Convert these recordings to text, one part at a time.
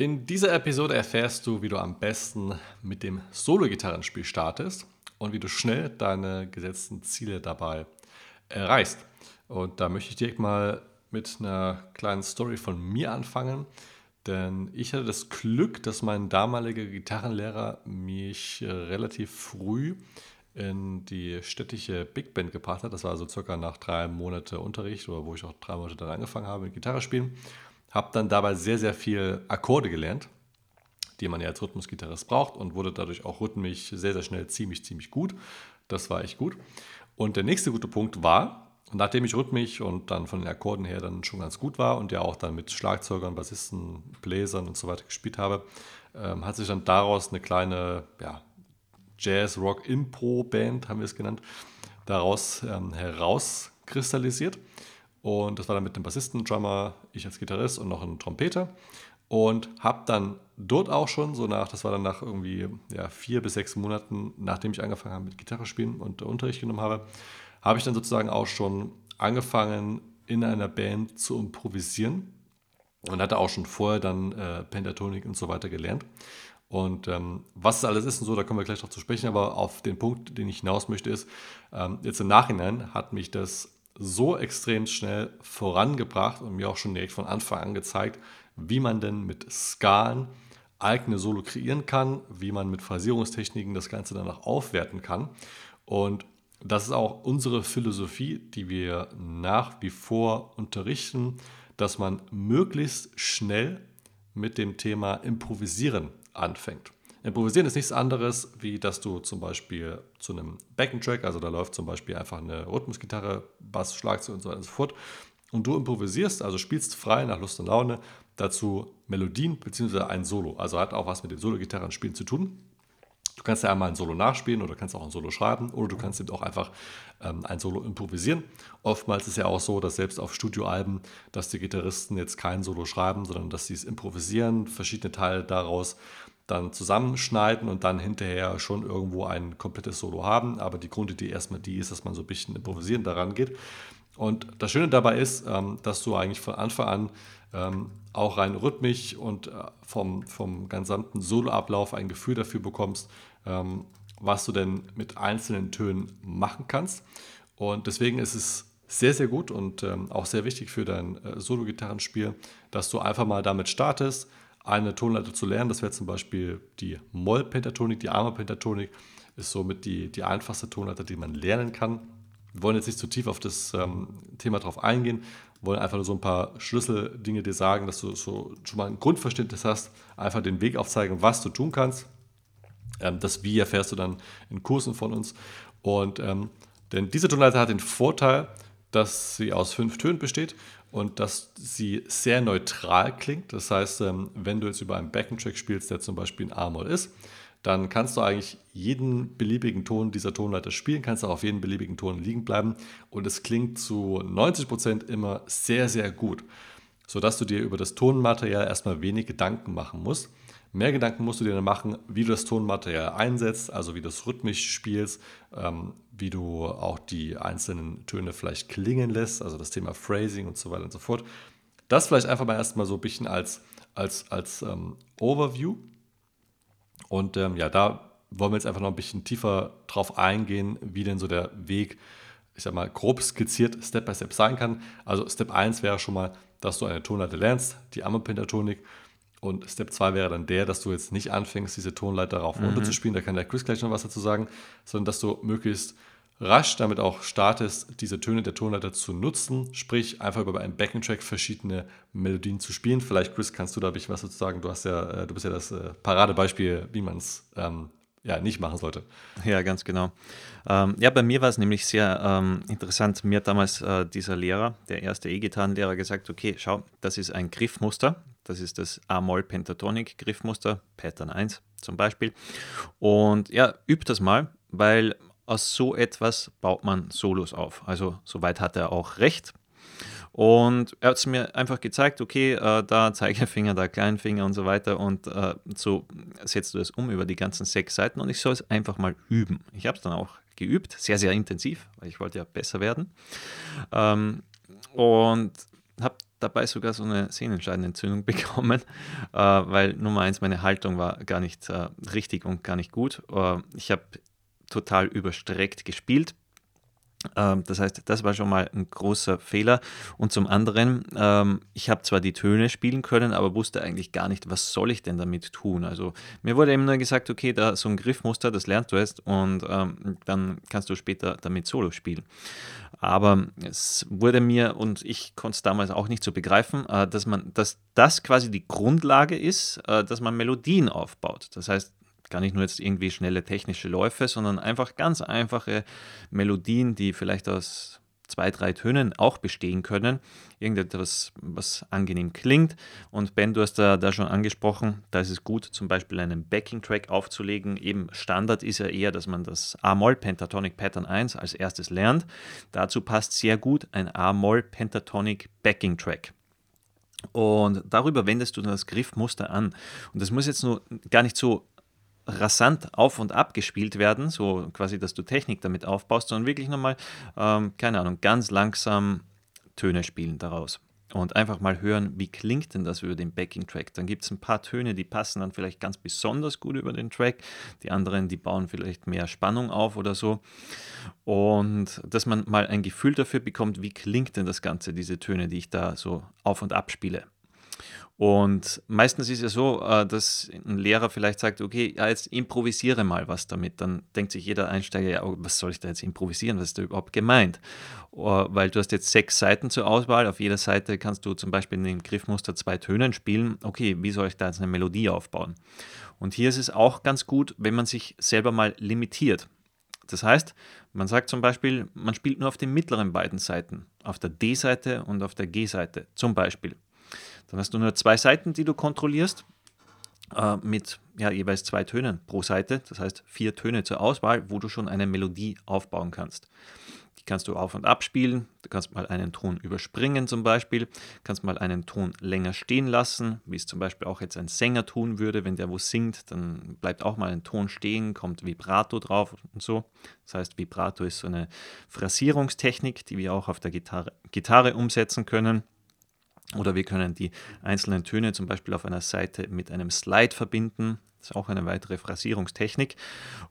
In dieser Episode erfährst du, wie du am besten mit dem Solo-Gitarrenspiel startest und wie du schnell deine gesetzten Ziele dabei erreichst. Und da möchte ich direkt mal mit einer kleinen Story von mir anfangen. Denn ich hatte das Glück, dass mein damaliger Gitarrenlehrer mich relativ früh in die städtische Big Band gebracht hat. Das war also circa nach drei Monaten Unterricht oder wo ich auch drei Monate dann angefangen habe mit Gitarre spielen. Habe dann dabei sehr, sehr viel Akkorde gelernt, die man ja als Rhythmusgitarrist braucht und wurde dadurch auch rhythmisch sehr, sehr schnell ziemlich, ziemlich gut. Das war echt gut. Und der nächste gute Punkt war, nachdem ich rhythmisch und dann von den Akkorden her dann schon ganz gut war und ja auch dann mit Schlagzeugern, Bassisten, Bläsern und so weiter gespielt habe, ähm, hat sich dann daraus eine kleine ja, Jazz-Rock-Impro-Band, haben wir es genannt, daraus ähm, herauskristallisiert. Und das war dann mit einem Bassisten, Drummer, ich als Gitarrist und noch ein Trompeter. Und habe dann dort auch schon, so nach, das war dann nach irgendwie ja, vier bis sechs Monaten, nachdem ich angefangen habe mit Gitarre spielen und Unterricht genommen habe, habe ich dann sozusagen auch schon angefangen, in einer Band zu improvisieren und hatte auch schon vorher dann äh, Pentatonik und so weiter gelernt. Und ähm, was es alles ist und so, da kommen wir gleich noch zu sprechen, aber auf den Punkt, den ich hinaus möchte, ist, ähm, jetzt im Nachhinein hat mich das so extrem schnell vorangebracht und mir auch schon direkt von Anfang an gezeigt, wie man denn mit Skalen eigene Solo kreieren kann, wie man mit Phrasierungstechniken das Ganze danach aufwerten kann. Und das ist auch unsere Philosophie, die wir nach wie vor unterrichten, dass man möglichst schnell mit dem Thema Improvisieren anfängt. Improvisieren ist nichts anderes, wie dass du zum Beispiel zu einem Backing-Track, also da läuft zum Beispiel einfach eine Rhythmusgitarre, Bass, Schlagzeug und so weiter und so fort. Und du improvisierst, also spielst frei nach Lust und Laune, dazu Melodien bzw. ein Solo. Also hat auch was mit den Solo-Gitarren spielen zu tun. Du kannst ja einmal ein Solo nachspielen oder kannst auch ein Solo schreiben oder du kannst eben auch einfach ähm, ein Solo improvisieren. Oftmals ist ja auch so, dass selbst auf Studioalben, dass die Gitarristen jetzt kein Solo schreiben, sondern dass sie es improvisieren, verschiedene Teile daraus dann zusammenschneiden und dann hinterher schon irgendwo ein komplettes Solo haben. Aber die Grundidee erstmal die ist, dass man so ein bisschen improvisieren daran geht. Und das Schöne dabei ist, ähm, dass du eigentlich von Anfang an ähm, auch rein rhythmisch und äh, vom, vom gesamten Soloablauf ein Gefühl dafür bekommst, ähm, was du denn mit einzelnen Tönen machen kannst. Und deswegen ist es sehr, sehr gut und auch sehr wichtig für dein äh, Solo-Gitarrenspiel, dass du einfach mal damit startest, eine Tonleiter zu lernen. Das wäre zum Beispiel die Moll-Pentatonik, die Arme-Pentatonik, ist somit die, die einfachste Tonleiter, die man lernen kann. Wir wollen jetzt nicht zu tief auf das ähm, Thema drauf eingehen, wollen einfach nur so ein paar Schlüsseldinge dir sagen, dass du so schon mal ein Grundverständnis hast, einfach den Weg aufzeigen, was du tun kannst. Ähm, das Wie erfährst du dann in Kursen von uns. Und ähm, denn diese Tonleiter hat den Vorteil, dass sie aus fünf Tönen besteht und dass sie sehr neutral klingt. Das heißt, ähm, wenn du jetzt über einen Backing-Track spielst, der zum Beispiel ein A-Moll ist, dann kannst du eigentlich jeden beliebigen Ton dieser Tonleiter spielen, kannst auch auf jeden beliebigen Ton liegen bleiben und es klingt zu 90 Prozent immer sehr, sehr gut, sodass du dir über das Tonmaterial erstmal wenig Gedanken machen musst. Mehr Gedanken musst du dir dann machen, wie du das Tonmaterial einsetzt, also wie du es rhythmisch spielst, ähm, wie du auch die einzelnen Töne vielleicht klingen lässt, also das Thema Phrasing und so weiter und so fort. Das vielleicht einfach mal erstmal so ein bisschen als, als, als ähm, Overview. Und ähm, ja, da wollen wir jetzt einfach noch ein bisschen tiefer drauf eingehen, wie denn so der Weg, ich sag mal, grob skizziert Step by Step sein kann. Also Step 1 wäre schon mal, dass du eine Tonleiter lernst, die Ammopentatonik. Und Step 2 wäre dann der, dass du jetzt nicht anfängst, diese Tonleiter rauf und runter mhm. zu spielen. Da kann der Chris gleich noch was dazu sagen, sondern dass du möglichst rasch damit auch startest, diese Töne der Tonleiter zu nutzen, sprich einfach über einen Backing-Track verschiedene Melodien zu spielen. Vielleicht, Chris, kannst du da ein bisschen was dazu sagen? Du, hast ja, äh, du bist ja das äh, Paradebeispiel, wie man es ähm, ja, nicht machen sollte. Ja, ganz genau. Ähm, ja, bei mir war es nämlich sehr ähm, interessant. Mir hat damals äh, dieser Lehrer, der erste E-Gitarrenlehrer, gesagt: Okay, schau, das ist ein Griffmuster. Das ist das A-Moll-Pentatonic-Griffmuster, Pattern 1 zum Beispiel. Und ja, übt das mal, weil aus so etwas baut man Solos auf. Also soweit hat er auch recht. Und er hat es mir einfach gezeigt, okay, äh, da Zeigefinger, da Kleinfinger und so weiter. Und äh, so setzt du das um über die ganzen sechs Seiten und ich soll es einfach mal üben. Ich habe es dann auch geübt, sehr, sehr intensiv, weil ich wollte ja besser werden. Ähm, und dabei sogar so eine Sehnenscheidenentzündung bekommen, äh, weil Nummer eins, meine Haltung war gar nicht äh, richtig und gar nicht gut. Äh, ich habe total überstreckt gespielt, das heißt, das war schon mal ein großer Fehler. Und zum anderen, ähm, ich habe zwar die Töne spielen können, aber wusste eigentlich gar nicht, was soll ich denn damit tun. Also mir wurde eben nur gesagt, okay, da so ein Griffmuster, das lernst du jetzt und ähm, dann kannst du später damit Solo spielen. Aber es wurde mir, und ich konnte es damals auch nicht so begreifen, äh, dass man, dass das quasi die Grundlage ist, äh, dass man Melodien aufbaut. Das heißt, gar nicht nur jetzt irgendwie schnelle technische Läufe, sondern einfach ganz einfache Melodien, die vielleicht aus zwei, drei Tönen auch bestehen können. Irgendetwas, was angenehm klingt. Und Ben, du hast da, da schon angesprochen, da ist es gut, zum Beispiel einen Backing-Track aufzulegen. Eben Standard ist ja eher, dass man das A-Moll Pentatonic Pattern 1 als erstes lernt. Dazu passt sehr gut ein A-Moll Pentatonic Backing-Track. Und darüber wendest du das Griffmuster an. Und das muss jetzt nur gar nicht so rasant auf und ab gespielt werden, so quasi, dass du Technik damit aufbaust, sondern wirklich nochmal, ähm, keine Ahnung, ganz langsam Töne spielen daraus. Und einfach mal hören, wie klingt denn das über den Backing-Track. Dann gibt es ein paar Töne, die passen dann vielleicht ganz besonders gut über den Track. Die anderen, die bauen vielleicht mehr Spannung auf oder so. Und dass man mal ein Gefühl dafür bekommt, wie klingt denn das Ganze, diese Töne, die ich da so auf und ab spiele. Und meistens ist es ja so, äh, dass ein Lehrer vielleicht sagt, okay, ja, jetzt improvisiere mal was damit. Dann denkt sich jeder Einsteiger, ja, oh, was soll ich da jetzt improvisieren? Was ist da überhaupt gemeint? Oh, weil du hast jetzt sechs Seiten zur Auswahl. Auf jeder Seite kannst du zum Beispiel in dem Griffmuster zwei Tönen spielen. Okay, wie soll ich da jetzt eine Melodie aufbauen? Und hier ist es auch ganz gut, wenn man sich selber mal limitiert. Das heißt, man sagt zum Beispiel, man spielt nur auf den mittleren beiden Seiten, auf der D-Seite und auf der G-Seite zum Beispiel. Dann hast du nur zwei Seiten, die du kontrollierst, äh, mit ja, jeweils zwei Tönen pro Seite. Das heißt vier Töne zur Auswahl, wo du schon eine Melodie aufbauen kannst. Die kannst du auf und ab spielen. Du kannst mal einen Ton überspringen zum Beispiel. Du kannst mal einen Ton länger stehen lassen, wie es zum Beispiel auch jetzt ein Sänger tun würde. Wenn der wo singt, dann bleibt auch mal ein Ton stehen, kommt Vibrato drauf und so. Das heißt, Vibrato ist so eine Phrasierungstechnik, die wir auch auf der Gitarre, Gitarre umsetzen können. Oder wir können die einzelnen Töne zum Beispiel auf einer Seite mit einem Slide verbinden. Das ist auch eine weitere Phrasierungstechnik.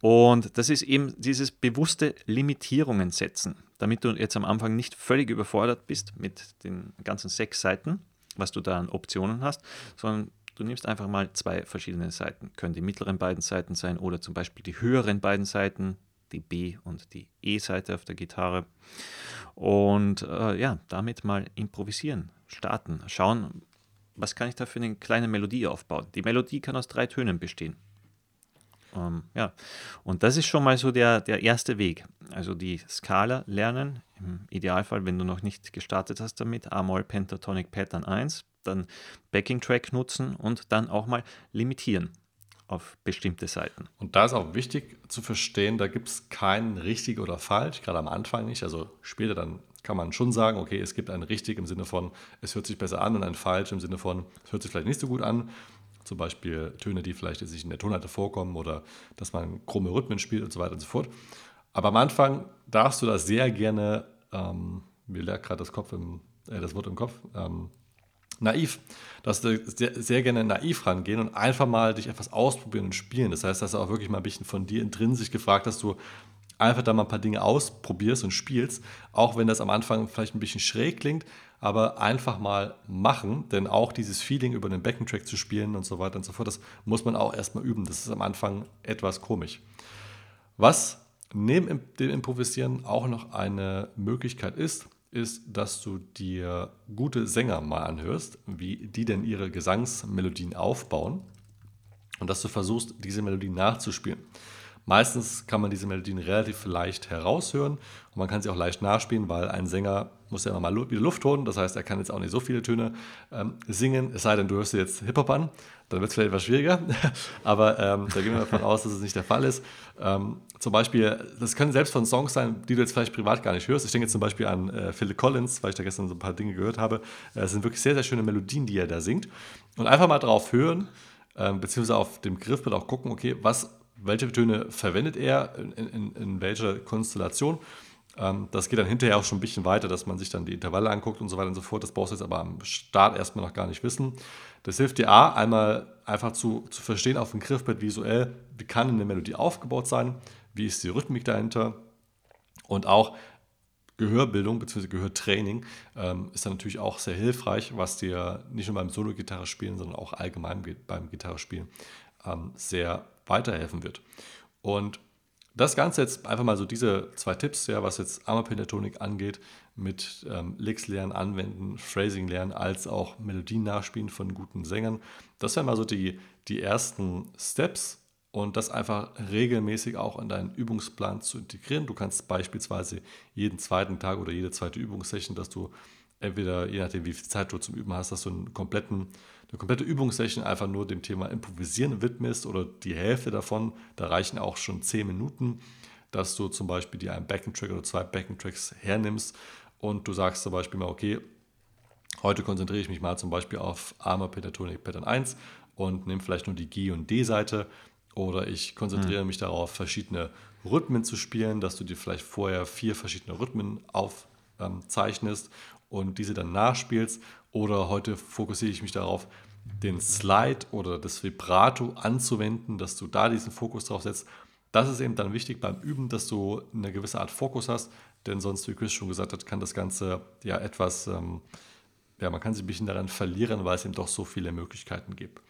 Und das ist eben dieses bewusste Limitierungen setzen, damit du jetzt am Anfang nicht völlig überfordert bist mit den ganzen sechs Seiten, was du da an Optionen hast, sondern du nimmst einfach mal zwei verschiedene Seiten. Können die mittleren beiden Seiten sein oder zum Beispiel die höheren beiden Seiten, die B- und die E-Seite auf der Gitarre. Und äh, ja, damit mal improvisieren starten, schauen, was kann ich da für eine kleine Melodie aufbauen. Die Melodie kann aus drei Tönen bestehen. Ähm, ja, und das ist schon mal so der, der erste Weg. Also die Skala lernen, im Idealfall, wenn du noch nicht gestartet hast damit, A-Moll Pentatonic Pattern 1, dann Backing Track nutzen und dann auch mal limitieren auf bestimmte Seiten. Und da ist auch wichtig zu verstehen, da gibt es kein richtig oder falsch, gerade am Anfang nicht. Also später dann kann man schon sagen, okay, es gibt ein richtig im Sinne von, es hört sich besser an und ein falsch im Sinne von, es hört sich vielleicht nicht so gut an. Zum Beispiel Töne, die vielleicht sich in der Tonleiter vorkommen oder dass man krumme Rhythmen spielt und so weiter und so fort. Aber am Anfang darfst du da sehr gerne, ähm, mir lernt gerade das, äh, das Wort im Kopf, ähm, naiv, dass du sehr, gerne naiv rangehen und einfach mal dich etwas ausprobieren und spielen. Das heißt, dass du auch wirklich mal ein bisschen von dir intrinsisch gefragt hast, du einfach da mal ein paar Dinge ausprobierst und spielst, auch wenn das am Anfang vielleicht ein bisschen schräg klingt, aber einfach mal machen, denn auch dieses Feeling über den Backing-Track zu spielen und so weiter und so fort, das muss man auch erstmal üben. Das ist am Anfang etwas komisch. Was neben dem Improvisieren auch noch eine Möglichkeit ist, ist, dass du dir gute Sänger mal anhörst, wie die denn ihre Gesangsmelodien aufbauen und dass du versuchst, diese Melodien nachzuspielen. Meistens kann man diese Melodien relativ leicht heraushören und man kann sie auch leicht nachspielen, weil ein Sänger muss ja immer mal wieder Luft holen. Das heißt, er kann jetzt auch nicht so viele Töne ähm, singen, es sei denn, du hörst jetzt Hip-Hop an, dann wird es vielleicht etwas schwieriger. Aber ähm, da gehen wir davon aus, dass es nicht der Fall ist. Ähm, zum Beispiel, das können selbst von Songs sein, die du jetzt vielleicht privat gar nicht hörst. Ich denke jetzt zum Beispiel an äh, Phil Collins, weil ich da gestern so ein paar Dinge gehört habe. Äh, es sind wirklich sehr, sehr schöne Melodien, die er da singt. Und einfach mal drauf hören, äh, beziehungsweise auf dem Griffbild auch gucken, okay, was welche Töne verwendet er, in, in, in welcher Konstellation Ähm, das geht dann hinterher auch schon ein bisschen weiter, dass man sich dann die Intervalle anguckt und so weiter und so fort. Das brauchst du jetzt aber am Start erstmal noch gar nicht wissen. Das hilft dir A, einmal einfach zu, zu verstehen auf dem Griffbrett visuell, wie kann eine Melodie aufgebaut sein, wie ist die Rhythmik dahinter und auch Gehörbildung bzw. Gehörtraining ähm, ist dann natürlich auch sehr hilfreich, was dir nicht nur beim Solo-Gitarre spielen, sondern auch allgemein beim Gitarre spielen ähm, sehr weiterhelfen wird. Und das Ganze jetzt einfach mal so diese zwei Tipps, ja, was jetzt Armor-Pentatonik angeht, mit ähm, Licks lernen, anwenden, Phrasing lernen, als auch Melodien nachspielen von guten Sängern. Das wären mal so die, die ersten Steps und das einfach regelmäßig auch in deinen Übungsplan zu integrieren. Du kannst beispielsweise jeden zweiten Tag oder jede zweite Übungssession, dass du entweder, je nachdem wie viel Zeit du zum Üben hast, dass du einen kompletten eine komplette Übungssession einfach nur dem Thema Improvisieren widmest oder die Hälfte davon, da reichen auch schon 10 Minuten, dass du zum Beispiel dir einen Backing-Track oder zwei Backing-Tracks hernimmst und du sagst zum Beispiel mal, okay, heute konzentriere ich mich mal zum Beispiel auf Armor Pentatonic Pattern 1 und nehme vielleicht nur die G- und D-Seite oder ich konzentriere mhm. mich darauf, verschiedene Rhythmen zu spielen, dass du dir vielleicht vorher vier verschiedene Rhythmen aufzeichnest und diese dann nachspielst oder heute fokussiere ich mich darauf, den Slide oder das Vibrato anzuwenden, dass du da diesen Fokus drauf setzt. Das ist eben dann wichtig beim Üben, dass du eine gewisse Art Fokus hast, denn sonst, wie Chris schon gesagt hat, kann das Ganze ja etwas, ähm, ja, man kann sich ein bisschen daran verlieren, weil es eben doch so viele Möglichkeiten gibt.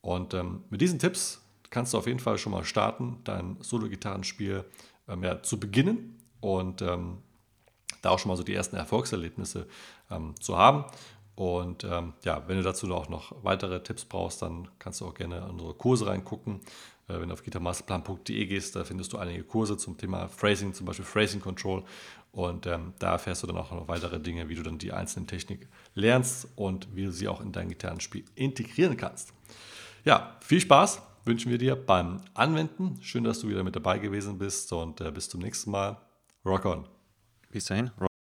Und ähm, mit diesen Tipps kannst du auf jeden Fall schon mal starten, dein Solo-Gitarrenspiel ähm, ja, zu beginnen und ähm, da auch schon mal so die ersten Erfolgserlebnisse ähm, zu haben. Und ähm, ja, wenn du dazu auch noch weitere Tipps brauchst, dann kannst du auch gerne in unsere Kurse reingucken. Äh, wenn du auf gitarmasterplan.de gehst, da findest du einige Kurse zum Thema Phrasing, zum Beispiel Phrasing Control. Und ähm, da erfährst du dann auch noch weitere Dinge, wie du dann die einzelnen Techniken lernst und wie du sie auch in dein Gitarrenspiel integrieren kannst. Ja, viel Spaß wünschen wir dir beim Anwenden. Schön, dass du wieder mit dabei gewesen bist und äh, bis zum nächsten Mal. Rock on. Bis dahin.